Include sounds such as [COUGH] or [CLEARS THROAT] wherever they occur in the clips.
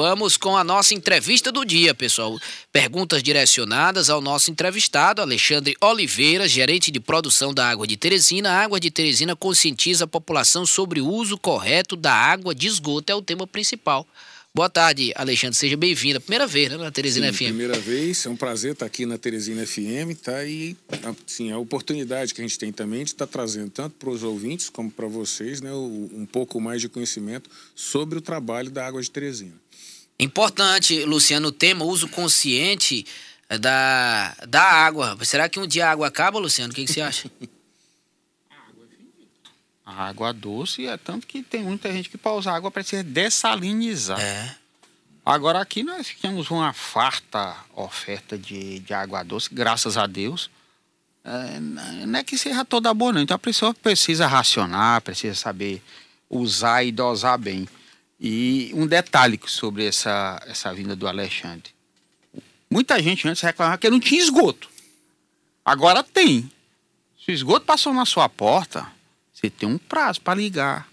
vamos com a nossa entrevista do dia, pessoal. Perguntas direcionadas ao nosso entrevistado, Alexandre Oliveira, gerente de produção da Água de Teresina. A Água de Teresina conscientiza a população sobre o uso correto da água de esgoto, é o tema principal. Boa tarde, Alexandre. Seja bem-vindo. Primeira vez, né, na Teresina Sim, FM. Primeira vez. É um prazer estar aqui na Teresina FM, tá? E assim, a oportunidade que a gente tem também de estar trazendo tanto para os ouvintes como para vocês, né, um pouco mais de conhecimento sobre o trabalho da água de Teresina. Importante, Luciano, o tema uso consciente da, da água. Será que um dia a água acaba, Luciano? O que, que você acha? [LAUGHS] A água doce é tanto que tem muita gente que para usar água precisa dessalinizar. É. Agora aqui nós temos uma farta oferta de, de água doce, graças a Deus. É, não é que seja toda boa, não. Então a pessoa precisa racionar, precisa saber usar e dosar bem. E um detalhe sobre essa, essa vinda do Alexandre. Muita gente antes reclamava que não tinha esgoto. Agora tem. Se o esgoto passou na sua porta, você tem um prazo para ligar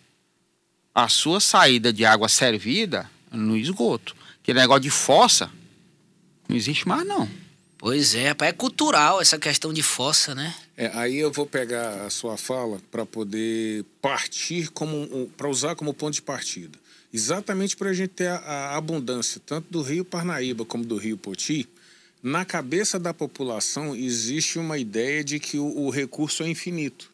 a sua saída de água servida no esgoto. Aquele negócio de fossa não existe mais, não. Pois é, é cultural essa questão de fossa, né? É, aí eu vou pegar a sua fala para poder partir como para usar como ponto de partida. Exatamente para a gente ter a, a, abundância tanto do Rio Parnaíba como do Rio Poti. Na cabeça da população existe uma ideia de que o, o recurso é infinito.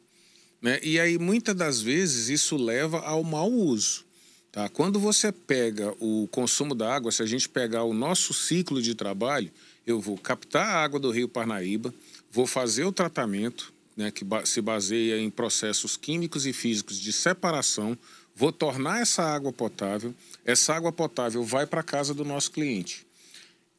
Né? E aí, muitas das vezes, isso leva ao mau uso. Tá? Quando você pega o consumo da água, se a gente pegar o nosso ciclo de trabalho, eu vou captar a água do rio Parnaíba, vou fazer o tratamento, né, que se baseia em processos químicos e físicos de separação, vou tornar essa água potável, essa água potável vai para a casa do nosso cliente.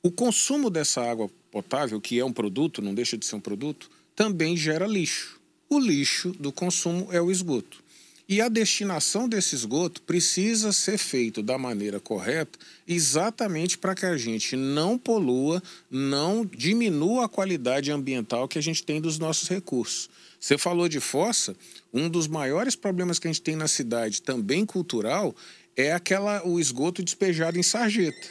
O consumo dessa água potável, que é um produto, não deixa de ser um produto, também gera lixo. O lixo do consumo é o esgoto. E a destinação desse esgoto precisa ser feito da maneira correta, exatamente para que a gente não polua, não diminua a qualidade ambiental que a gente tem dos nossos recursos. Você falou de fossa, um dos maiores problemas que a gente tem na cidade, também cultural, é aquela o esgoto despejado em sarjeta.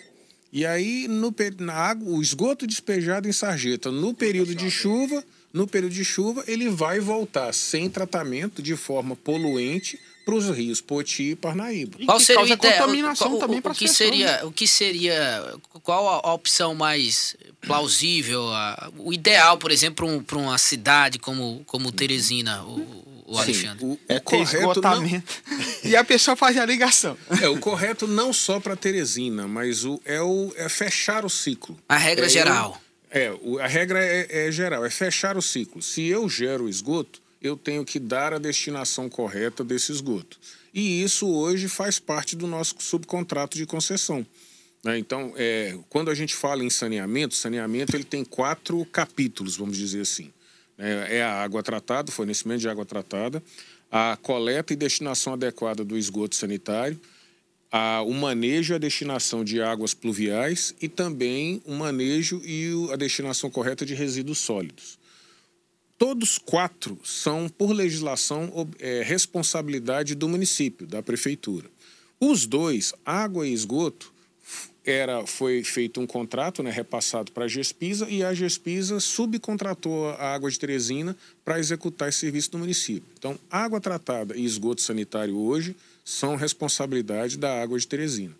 E aí, no, na água, o esgoto despejado em sarjeta no período de chuva no período de chuva, ele vai voltar sem tratamento, de forma poluente, para os rios Poti e Parnaíba. Qual seria o ideal? contaminação qual, também para o que seria O que seria, qual a, a opção mais plausível, a, o ideal, por exemplo, para um, uma cidade como, como Teresina, o, o Alexandre? Sim, o, é o correto não... [LAUGHS] e a pessoa faz a ligação. É, o correto não só para Teresina, mas o, é, o, é fechar o ciclo. A regra é geral. É, a regra é, é, geral, é fechar o ciclo. Se eu gero esgoto, eu tenho que dar a destinação correta desse esgoto. E isso hoje faz parte do nosso subcontrato de concessão. Né? Então, é, quando a gente fala em saneamento, saneamento ele tem quatro capítulos, vamos dizer assim. É, é a água tratada, fornecimento de água tratada, a coleta e destinação adequada do esgoto sanitário, a, o manejo e a destinação de águas pluviais e também o manejo e a destinação correta de resíduos sólidos. Todos quatro são, por legislação, é, responsabilidade do município, da prefeitura. Os dois, água e esgoto, era, foi feito um contrato né, repassado para a Gespisa e a Gespisa subcontratou a Água de Teresina para executar esse serviço do município. Então, água tratada e esgoto sanitário hoje são responsabilidade da Água de Teresina.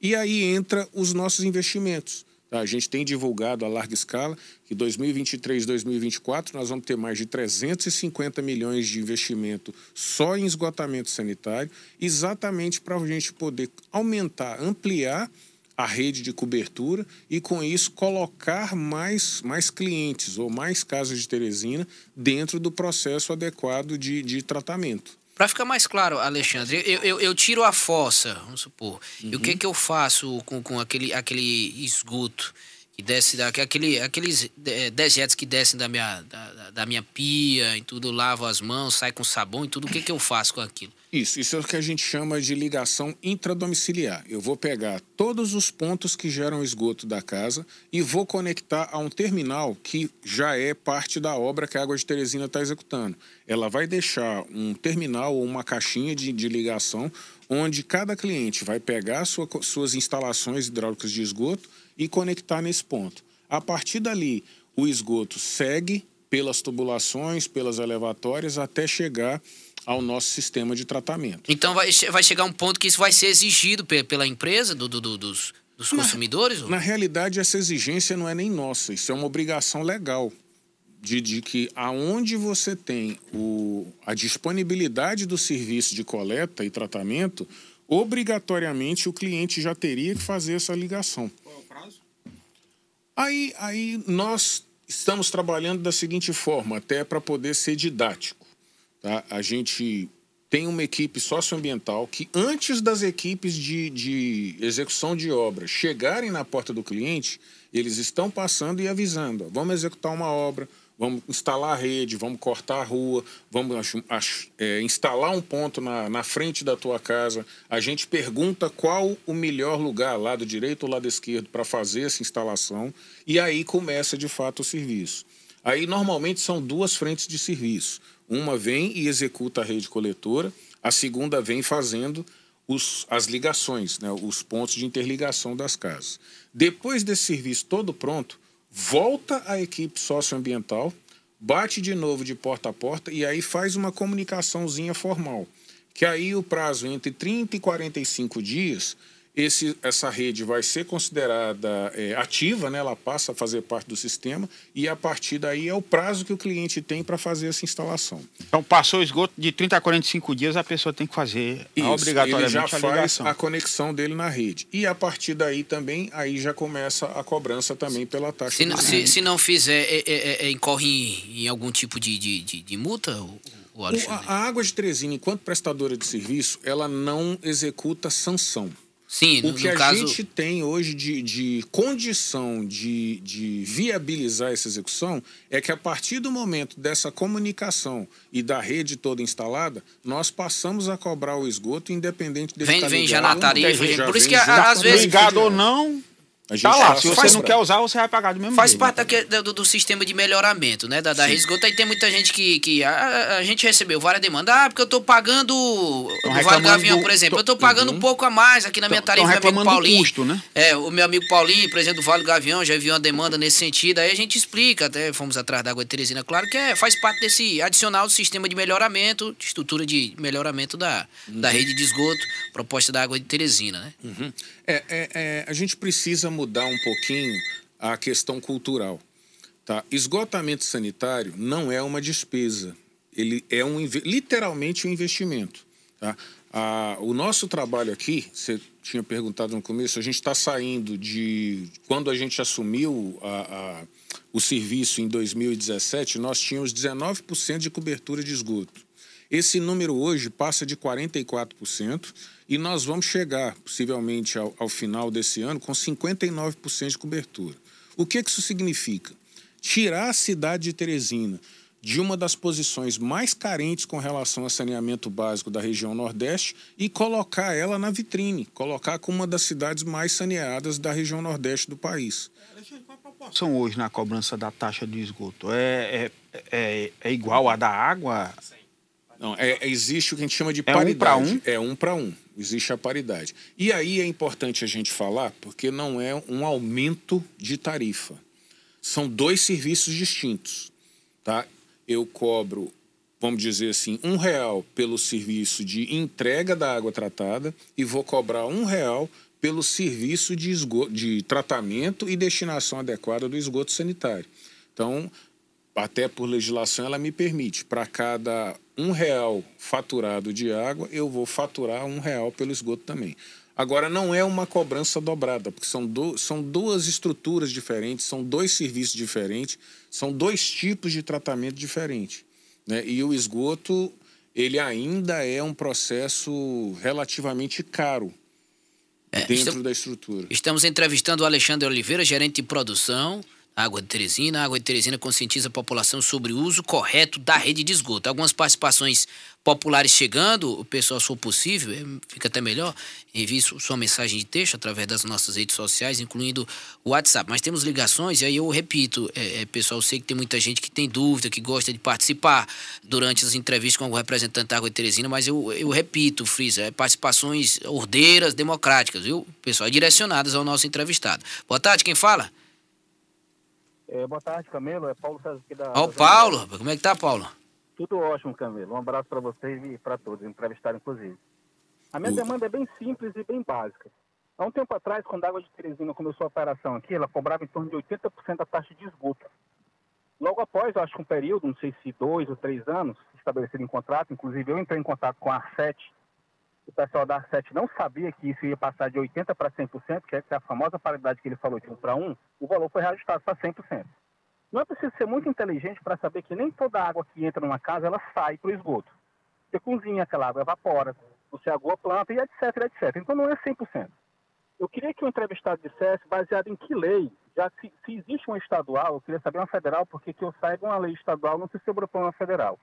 E aí entra os nossos investimentos. A gente tem divulgado a larga escala que 2023 2024 nós vamos ter mais de 350 milhões de investimento só em esgotamento sanitário, exatamente para a gente poder aumentar, ampliar a rede de cobertura e, com isso, colocar mais, mais clientes ou mais casas de Teresina dentro do processo adequado de, de tratamento. Para ficar mais claro, Alexandre, eu, eu, eu, tiro a fossa, vamos supor, uhum. e o que, uhum. que eu faço com, com aquele, aquele esgoto que desce, da, aquele, aqueles dejetos que descem da minha, da, da minha pia e tudo, lavo as mãos, sai com sabão e tudo, o que, que eu faço com aquilo? Isso, isso é o que a gente chama de ligação intradomiciliar. Eu vou pegar todos os pontos que geram esgoto da casa e vou conectar a um terminal que já é parte da obra que a Água de Teresina está executando. Ela vai deixar um terminal ou uma caixinha de, de ligação onde cada cliente vai pegar sua, suas instalações hidráulicas de esgoto e conectar nesse ponto. A partir dali, o esgoto segue pelas tubulações, pelas elevatórias, até chegar ao nosso sistema de tratamento. Então vai, vai chegar um ponto que isso vai ser exigido pela empresa, do, do, do dos, dos consumidores? Na, na realidade, essa exigência não é nem nossa, isso é uma obrigação legal. De, de, que aonde você tem o, a disponibilidade do serviço de coleta e tratamento, obrigatoriamente o cliente já teria que fazer essa ligação. Qual é o prazo? Aí, aí nós estamos trabalhando da seguinte forma, até para poder ser didático. Tá? A gente tem uma equipe socioambiental que, antes das equipes de, de execução de obras chegarem na porta do cliente, eles estão passando e avisando: ó, vamos executar uma obra, vamos instalar a rede, vamos cortar a rua, vamos é, instalar um ponto na, na frente da tua casa. A gente pergunta qual o melhor lugar, lado direito ou lado esquerdo, para fazer essa instalação, e aí começa de fato o serviço. Aí normalmente são duas frentes de serviço. Uma vem e executa a rede coletora, a segunda vem fazendo os, as ligações, né, os pontos de interligação das casas. Depois desse serviço todo pronto, volta a equipe socioambiental, bate de novo de porta a porta e aí faz uma comunicaçãozinha formal. Que aí o prazo entre 30 e 45 dias esse, essa rede vai ser considerada é, ativa, né? ela passa a fazer parte do sistema e a partir daí é o prazo que o cliente tem para fazer essa instalação. Então passou o esgoto de 30 a 45 dias, a pessoa tem que fazer Isso, obrigatoriamente ele já a faz a conexão dele na rede. E a partir daí também, aí já começa a cobrança também pela taxa. Se, não, se, se não fizer, é, é, é, é incorre em, em, algum tipo de, de, de, de multa? O, o a Água de Teresina, enquanto prestadora de serviço, ela não executa sanção. Sim, no, o que a caso... gente tem hoje de, de condição de, de viabilizar essa execução é que a partir do momento dessa comunicação e da rede toda instalada, nós passamos a cobrar o esgoto independente dele vem, estar vem já na tarifa. Por isso que às vezes ligado ou não, tá lá, se você não quer usar, você vai pagar do mesmo Faz jeito. parte do, do, sistema de melhoramento, né? Da, da rede esgoto. Aí tem muita gente que. que a, a gente recebeu várias demandas. Ah, porque eu tô pagando. O Vale Gavião, por exemplo. Tô, eu tô pagando uhum. um pouco a mais aqui na minha tarifa, meu amigo Paulinho. Custo, né? É, o meu amigo Paulinho, presidente do Vale Gavião, já viu uma demanda nesse sentido. Aí a gente explica, até fomos atrás da água de Teresina, claro que é, faz parte desse adicional do sistema de melhoramento, de estrutura de melhoramento da, uhum. da rede de esgoto, proposta da água de Teresina, né? Uhum. É, é, é, a gente precisa mudar um pouquinho a questão cultural. Tá? Esgotamento sanitário não é uma despesa, ele é um, literalmente um investimento. Tá? O nosso trabalho aqui, você tinha perguntado no começo, a gente está saindo de. Quando a gente assumiu a, a, o serviço em 2017, nós tínhamos 19% de cobertura de esgoto. Esse número hoje passa de 44% e nós vamos chegar, possivelmente, ao, ao final desse ano com 59% de cobertura. O que, que isso significa? Tirar a cidade de Teresina de uma das posições mais carentes com relação a saneamento básico da região Nordeste e colocar ela na vitrine, colocar como uma das cidades mais saneadas da região Nordeste do país. Qual a proporção hoje na cobrança da taxa de esgoto? É, é, é, é igual à da água? Não, é, existe o que a gente chama de é paridade. Um um? É um para um. Existe a paridade. E aí é importante a gente falar, porque não é um aumento de tarifa. São dois serviços distintos. Tá? Eu cobro, vamos dizer assim, um real pelo serviço de entrega da água tratada e vou cobrar um real pelo serviço de, esgoto, de tratamento e destinação adequada do esgoto sanitário. Então, até por legislação, ela me permite, para cada um real faturado de água, eu vou faturar um real pelo esgoto também. Agora, não é uma cobrança dobrada, porque são, do, são duas estruturas diferentes, são dois serviços diferentes, são dois tipos de tratamento diferentes. Né? E o esgoto, ele ainda é um processo relativamente caro é, dentro estamos, da estrutura. Estamos entrevistando o Alexandre Oliveira, gerente de produção Água de Teresina. A Água de Teresina conscientiza a população sobre o uso correto da rede de esgoto. Algumas participações populares chegando, o pessoal, se for possível, é, fica até melhor, envie sua mensagem de texto através das nossas redes sociais, incluindo o WhatsApp. Mas temos ligações, e aí eu repito, é, é, pessoal, eu sei que tem muita gente que tem dúvida, que gosta de participar durante as entrevistas com o representante da Água de Teresina, mas eu, eu repito, Frisa, é participações ordeiras, democráticas, viu, pessoal, direcionadas ao nosso entrevistado. Boa tarde, quem fala? É, boa tarde, Camelo. É Paulo César aqui da. Ó, o Paulo, como é que tá, Paulo? Tudo ótimo, Camilo. Um abraço para vocês e para todos, entrevistados inclusive. A minha demanda é bem simples e bem básica. Há um tempo atrás, quando a Água de Teresina começou a operação aqui, ela cobrava em torno de 80% da taxa de esgoto. Logo após, acho que um período, não sei se dois ou três anos, estabelecido em contrato, inclusive eu entrei em contato com a Arset, o pessoal da Arset não sabia que isso ia passar de 80% para 100%, que é a famosa paridade que ele falou de 1 para 1, o valor foi reajustado para 100%. Não é preciso ser muito inteligente para saber que nem toda água que entra numa casa ela sai para o esgoto. Você cozinha, aquela água evapora, você agua a planta e etc, etc. Então não é 100%. Eu queria que o entrevistado dissesse, baseado em que lei, já se, se existe uma estadual, eu queria saber uma federal, porque que eu saiba uma lei estadual não se sobrepõe uma federal.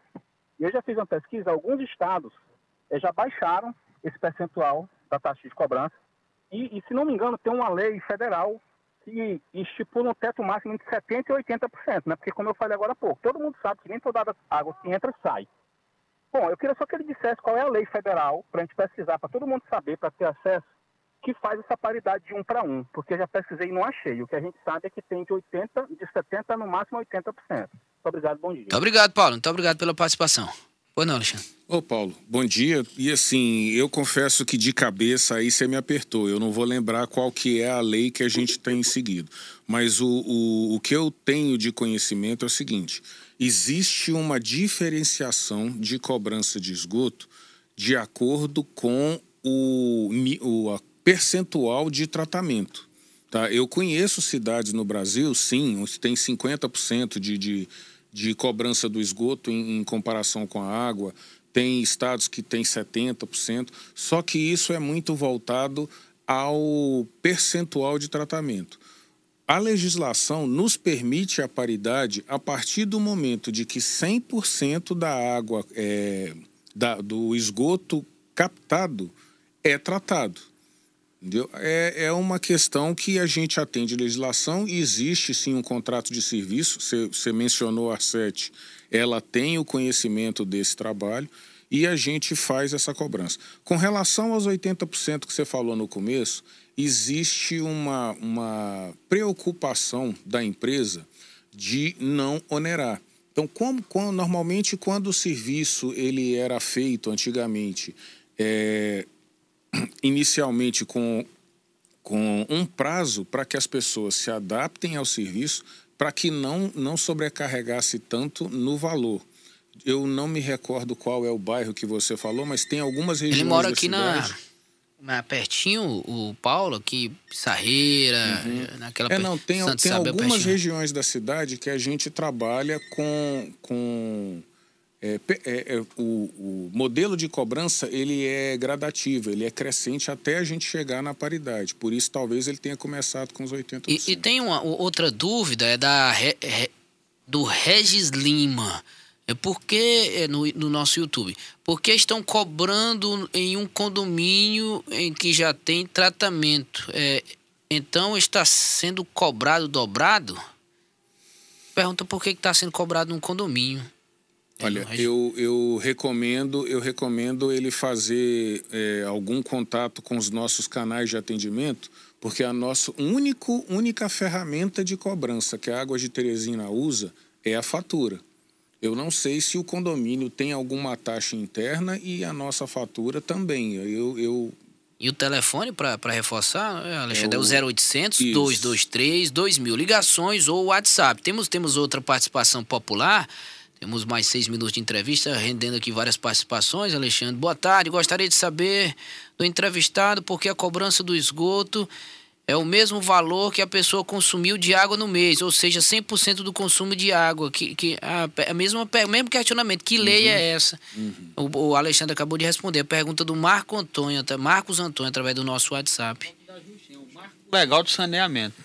E eu já fiz uma pesquisa, alguns estados eh, já baixaram esse percentual da taxa de cobrança, e, e se não me engano tem uma lei federal que estipula um teto máximo de 70% e 80%, né? Porque como eu falei agora há pouco, todo mundo sabe que nem toda água que entra sai. Bom, eu queria só que ele dissesse qual é a lei federal, para a gente pesquisar, para todo mundo saber, para ter acesso, que faz essa paridade de um para um, porque eu já pesquisei e não achei. O que a gente sabe é que tem de 80, de 70 no máximo 80%. Muito obrigado, bom dia. Muito obrigado, Paulo. Muito obrigado pela participação. Pois não, Alexandre. Ô, Paulo, bom dia. E assim, eu confesso que de cabeça aí você me apertou. Eu não vou lembrar qual que é a lei que a gente tem seguido. Mas o, o, o que eu tenho de conhecimento é o seguinte: existe uma diferenciação de cobrança de esgoto de acordo com o, o percentual de tratamento. Tá? Eu conheço cidades no Brasil, sim, onde tem 50% de, de de cobrança do esgoto em, em comparação com a água, tem estados que têm 70%, só que isso é muito voltado ao percentual de tratamento. A legislação nos permite a paridade a partir do momento de que 100% da água é, da, do esgoto captado é tratado. Entendeu? É, é uma questão que a gente atende legislação e existe sim um contrato de serviço. Você, mencionou a SET, ela tem o conhecimento desse trabalho e a gente faz essa cobrança. Com relação aos 80% que você falou no começo, existe uma, uma preocupação da empresa de não onerar. Então, como, como, normalmente, quando o serviço ele era feito antigamente, é, [CLEARS THROAT] inicialmente com, com um prazo para que as pessoas se adaptem ao serviço, para que não, não sobrecarregasse tanto no valor. Eu não me recordo qual é o bairro que você falou, mas tem algumas regiões. Ele mora aqui na, na, pertinho, o Paulo, aqui, Sarreira, uhum. naquela É, não, tem, tem algumas regiões da cidade que a gente trabalha com. com é, é, é, o, o, modelo de cobrança ele é gradativo, ele é crescente até a gente chegar na paridade. Por isso, talvez ele tenha começado com os 80%. E, e tem uma outra dúvida, é da do Regis Lima. É porque é no, no nosso YouTube, porque estão cobrando em um condomínio em que já tem tratamento. É, então está sendo cobrado dobrado? Pergunta por que está sendo cobrado num condomínio. Olha, eu, eu recomendo eu recomendo ele fazer é, algum contato com os nossos canais de atendimento, porque a nossa único, única ferramenta de cobrança que a Água de Teresina usa é a fatura. Eu não sei se o condomínio tem alguma taxa interna e a nossa fatura também. Eu, eu e o telefone para reforçar, é, Alexandre, é o, 0800 Isso. 223 2000. Ligações ou WhatsApp. Temos, temos outra participação popular temos mais seis minutos de entrevista, rendendo aqui várias participações. Alexandre, boa tarde. Gostaria de saber do entrevistado por que a cobrança do esgoto é o mesmo valor que a pessoa consumiu de água no mês, ou seja, 100% do consumo de água. Que, que a, a mesma, o mesmo questionamento, que lei é uhum. é essa? Uhum. O, o, Alexandre acabou de responder a pergunta do Marco Antônio, Marcos Antônio, através do nosso WhatsApp. Legal de saneamento.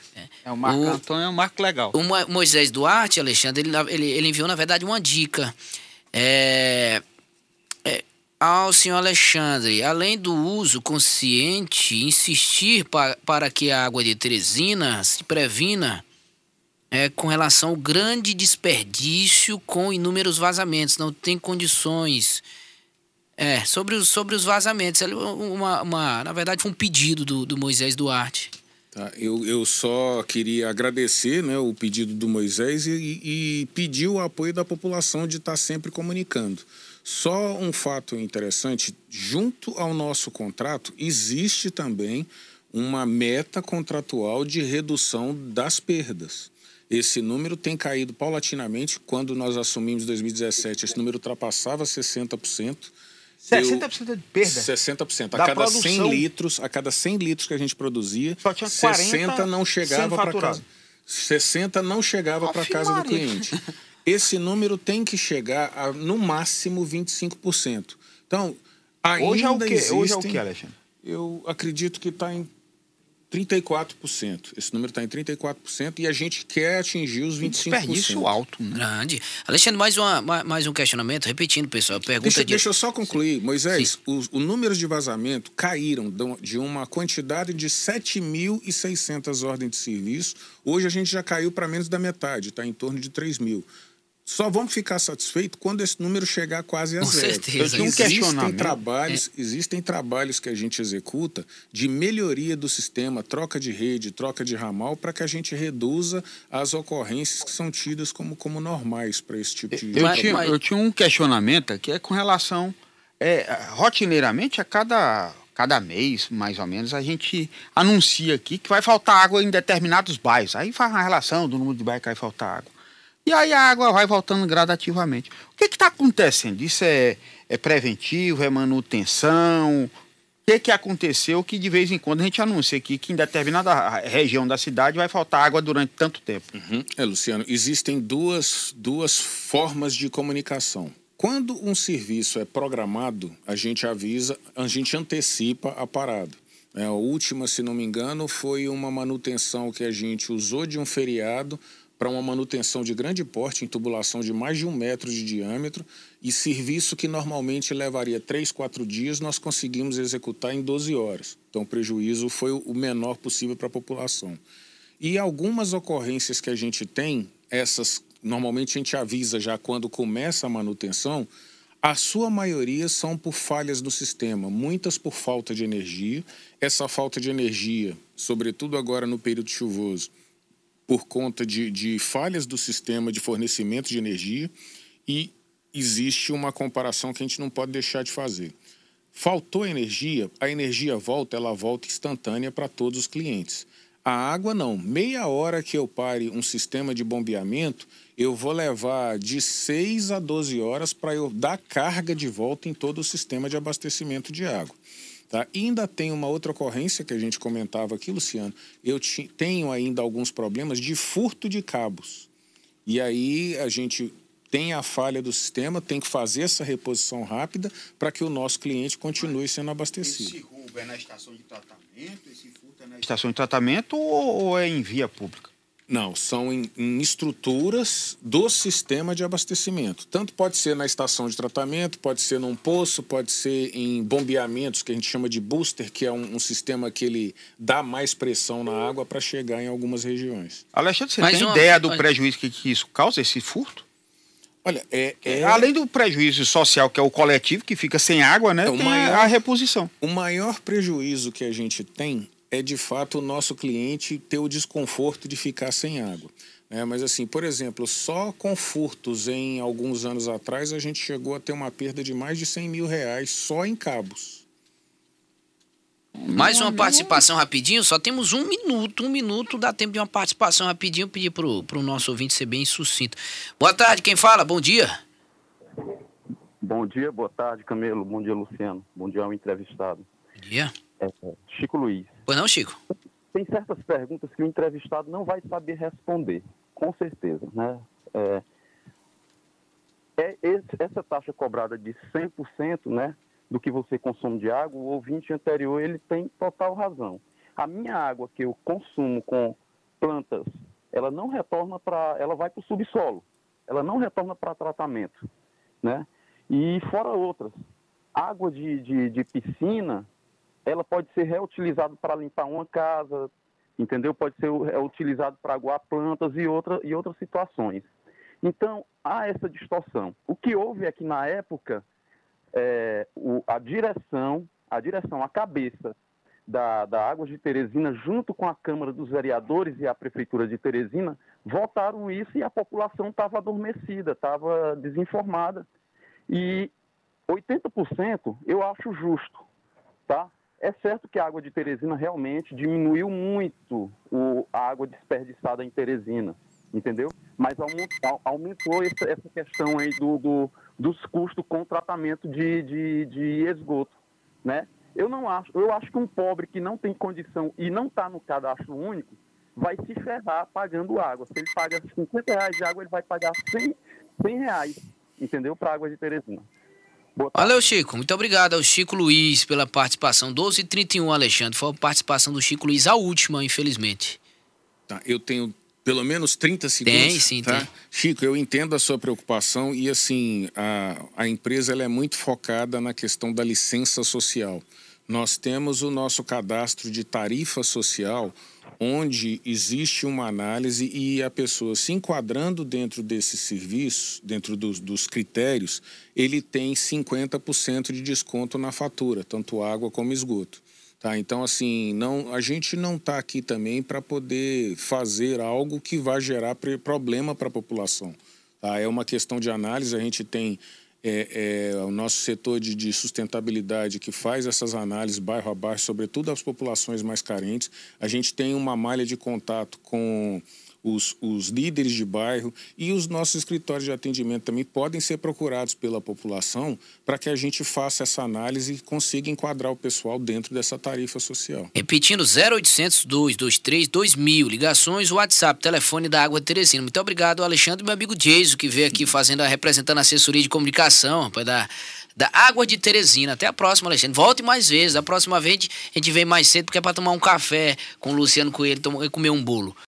É. O Marco o, Antônio é um marco legal. O Moisés Duarte, Alexandre, ele, ele, ele enviou, na verdade, uma dica. É, é, ao senhor Alexandre, além do uso consciente, insistir pa, para que a água de Teresina se previna é, com relação ao grande desperdício com inúmeros vazamentos. Não tem condições. É, sobre os, sobre os vazamentos. Uma, uma, na verdade, foi um pedido do, do Moisés Duarte. Tá, eu, eu só queria agradecer né, o pedido do Moisés e, e pedir o apoio da população de estar sempre comunicando. Só um fato interessante: junto ao nosso contrato, existe também uma meta contratual de redução das perdas. Esse número tem caído paulatinamente. Quando nós assumimos em 2017, esse número ultrapassava 60%. 60% de perda? 60%. A cada produção. 100 litros, a cada 100 litros que a gente produzia, Só tinha 60 não chegava para casa. 60 não chegava para casa do cliente. [LAUGHS] Esse número tem que chegar a, no máximo 25%. Então, ainda Hoje é o que, existem, Hoje é o que, Alexandre? Eu acredito que está em 34%. Esse número está em 34% e a gente quer atingir os 25%. Desperdício alto. Né? Grande. Alexandre, mais, uma, mais um questionamento, repetindo, pessoal. Pergunta deixa, de... deixa eu só concluir. Moisés, os, os números de vazamento caíram de uma quantidade de 7.600 ordens de serviço. Hoje a gente já caiu para menos da metade, está em torno de 3 mil. Só vamos ficar satisfeitos quando esse número chegar quase a Com zero. Certeza. Um existem trabalhos, é. existem trabalhos que a gente executa de melhoria do sistema, troca de rede, troca de ramal, para que a gente reduza as ocorrências que são tidas como, como normais para esse tipo de. Eu, mas, tinha, eu tinha um questionamento que é com relação. É, rotineiramente, a cada cada mês, mais ou menos, a gente anuncia aqui que vai faltar água em determinados bairros. Aí faz uma relação do número de bairros que vai faltar água. E aí a água vai voltando gradativamente. O que está acontecendo? Isso é, é preventivo, é manutenção? Que, que aconteceu que de vez em quando a gente anuncia aqui que em determinada região da cidade vai faltar água durante tanto tempo? Uhum. É, Luciano, existem duas, duas formas de comunicação. Quando um serviço é programado, a gente avisa, a gente antecipa a parada. É, a última, se não me engano, foi uma manutenção que a gente usou de um feriado para uma manutenção de grande porte em tubulação de mais de um metro de diâmetro e serviço que normalmente levaria três, quatro dias, nós conseguimos executar em 12 horas. Então, o prejuízo foi o menor possível para a população. E algumas ocorrências que a gente tem, essas normalmente a gente avisa já quando começa a manutenção, a sua maioria são por falhas do sistema, muitas por falta de energia. Essa falta de energia, sobretudo agora no período chuvoso, por conta de, de falhas do sistema de fornecimento de energia e existe uma comparação que a gente não pode deixar de fazer. Faltou energia, a energia volta, ela volta instantânea para todos os clientes. A água não. Meia hora que eu pare um sistema de bombeamento, eu vou levar de 6 a 12 horas para eu dar carga de volta em todo o sistema de abastecimento de água. Tá? E ainda tem uma outra ocorrência que a gente comentava aqui, Luciano. Eu tenho ainda alguns problemas de furto de cabos. E aí a gente tem a falha do sistema, tem que fazer essa reposição rápida para que o nosso cliente continue sendo abastecido. Esse roubo é na estação de tratamento? Esse furto é na estação de tratamento ou é em via pública? Não, são em, em, estruturas do sistema de abastecimento. Tanto pode ser na estação de tratamento, pode ser num poço, pode ser em bombeamentos, que a gente chama de booster, que é um, um sistema que ele dá mais pressão na água para chegar em algumas regiões. Alexandre, você Mas tem uma... ideia do prejuízo que, que isso causa, esse furto? Olha, é, é... Além do prejuízo social, que é o coletivo, que fica sem água, né? É tem maior, a reposição. O maior prejuízo que a gente tem é de fato o nosso cliente ter o desconforto de ficar sem água. É, mas assim, por exemplo, só com furtos em alguns anos atrás a gente chegou a ter uma perda de mais de 100 mil reais só em cabos. Mais uma participação rapidinho, só temos um minuto, um minuto, dá tempo de uma participação rapidinho, pedir para o nosso ouvinte ser bem sucinto. Boa tarde, quem fala? Bom dia. Bom dia, boa tarde, Camelo. Bom dia, Luciano. Bom dia ao entrevistado. Bom dia. É, Chico Luiz. Pois não, Chico? Tem certas perguntas que o entrevistado não vai saber responder, com certeza. Né? É, é esse, essa taxa cobrada de 100% né, do que você consome de água, o ouvinte anterior ele tem total razão. A minha água que eu consumo com plantas, ela não retorna para, ela vai para o subsolo, ela não retorna para tratamento, né? E fora outras, água de, de, de piscina, ela pode ser reutilizada para limpar uma casa, entendeu? Pode ser utilizado para aguar plantas e, outra, e outras situações. Então, há essa distorção. O que houve é que, na época, é, o, a direção, a direção, a cabeça da, da Águas de Teresina, junto com a Câmara dos Vereadores e a Prefeitura de Teresina, votaram isso e a população estava adormecida, estava desinformada. E 80% eu acho justo, tá? É certo que a água de Teresina realmente diminuiu muito o, a água desperdiçada em Teresina, entendeu? Mas aumentou, aumentou essa, questão aí do, do, dos custos com tratamento de, de, de esgoto, né? Eu não acho, eu acho que um pobre que não tem condição e não está no cadastro único vai se ferrar pagando água. Se ele paga 50 reais de água, ele vai pagar 100, 100 reais, entendeu? Para água de Teresina. Valeu, Chico. Muito obrigado ao Chico Luiz pela participação. 12 h 31 Alexandre. Foi a participação do Chico Luiz, a última, infelizmente. Tá, eu tenho pelo menos 30 segundos. Tem, sim, tá? tem. Chico, eu entendo a sua preocupação e, assim, a, a empresa ela é muito focada na questão da licença social nós temos o nosso cadastro de tarifa social, onde existe uma análise e a pessoa se enquadrando dentro desse serviço, dentro dos, dos critérios, ele tem 50% de desconto na fatura, tanto água como esgoto. Tá, então, assim, não, a gente não está aqui também para poder fazer algo que vai gerar problema para a população. Tá? É uma questão de análise, a gente tem é, é, o nosso setor de, de, sustentabilidade que faz essas análises bairro a bairro, sobretudo as populações mais carentes. A gente tem uma malha de contato com os, os líderes de bairro e os nossos escritórios de atendimento também podem ser procurados pela população para que a gente faça essa análise e consiga enquadrar o pessoal dentro dessa tarifa social. Repetindo, 0800 223 2000, ligações, WhatsApp, telefone da Água Teresina. Muito obrigado, Alexandre, meu amigo Jason, que veio aqui fazendo, representando a assessoria de comunicação, da da Água de Teresina. Até a próxima, Alexandre. Volte mais vezes. A próxima vez a gente vem mais cedo porque é para tomar um café com o Luciano Coelho e comer um bolo.